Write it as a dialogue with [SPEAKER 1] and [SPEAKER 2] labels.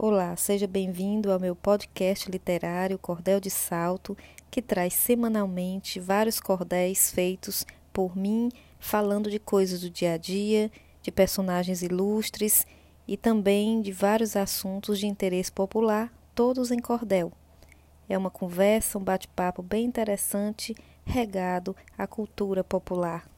[SPEAKER 1] Olá, seja bem-vindo ao meu podcast literário Cordel de Salto, que traz semanalmente vários cordéis feitos por mim, falando de coisas do dia a dia, de personagens ilustres e também de vários assuntos de interesse popular, todos em cordel. É uma conversa, um bate-papo bem interessante, regado à cultura popular.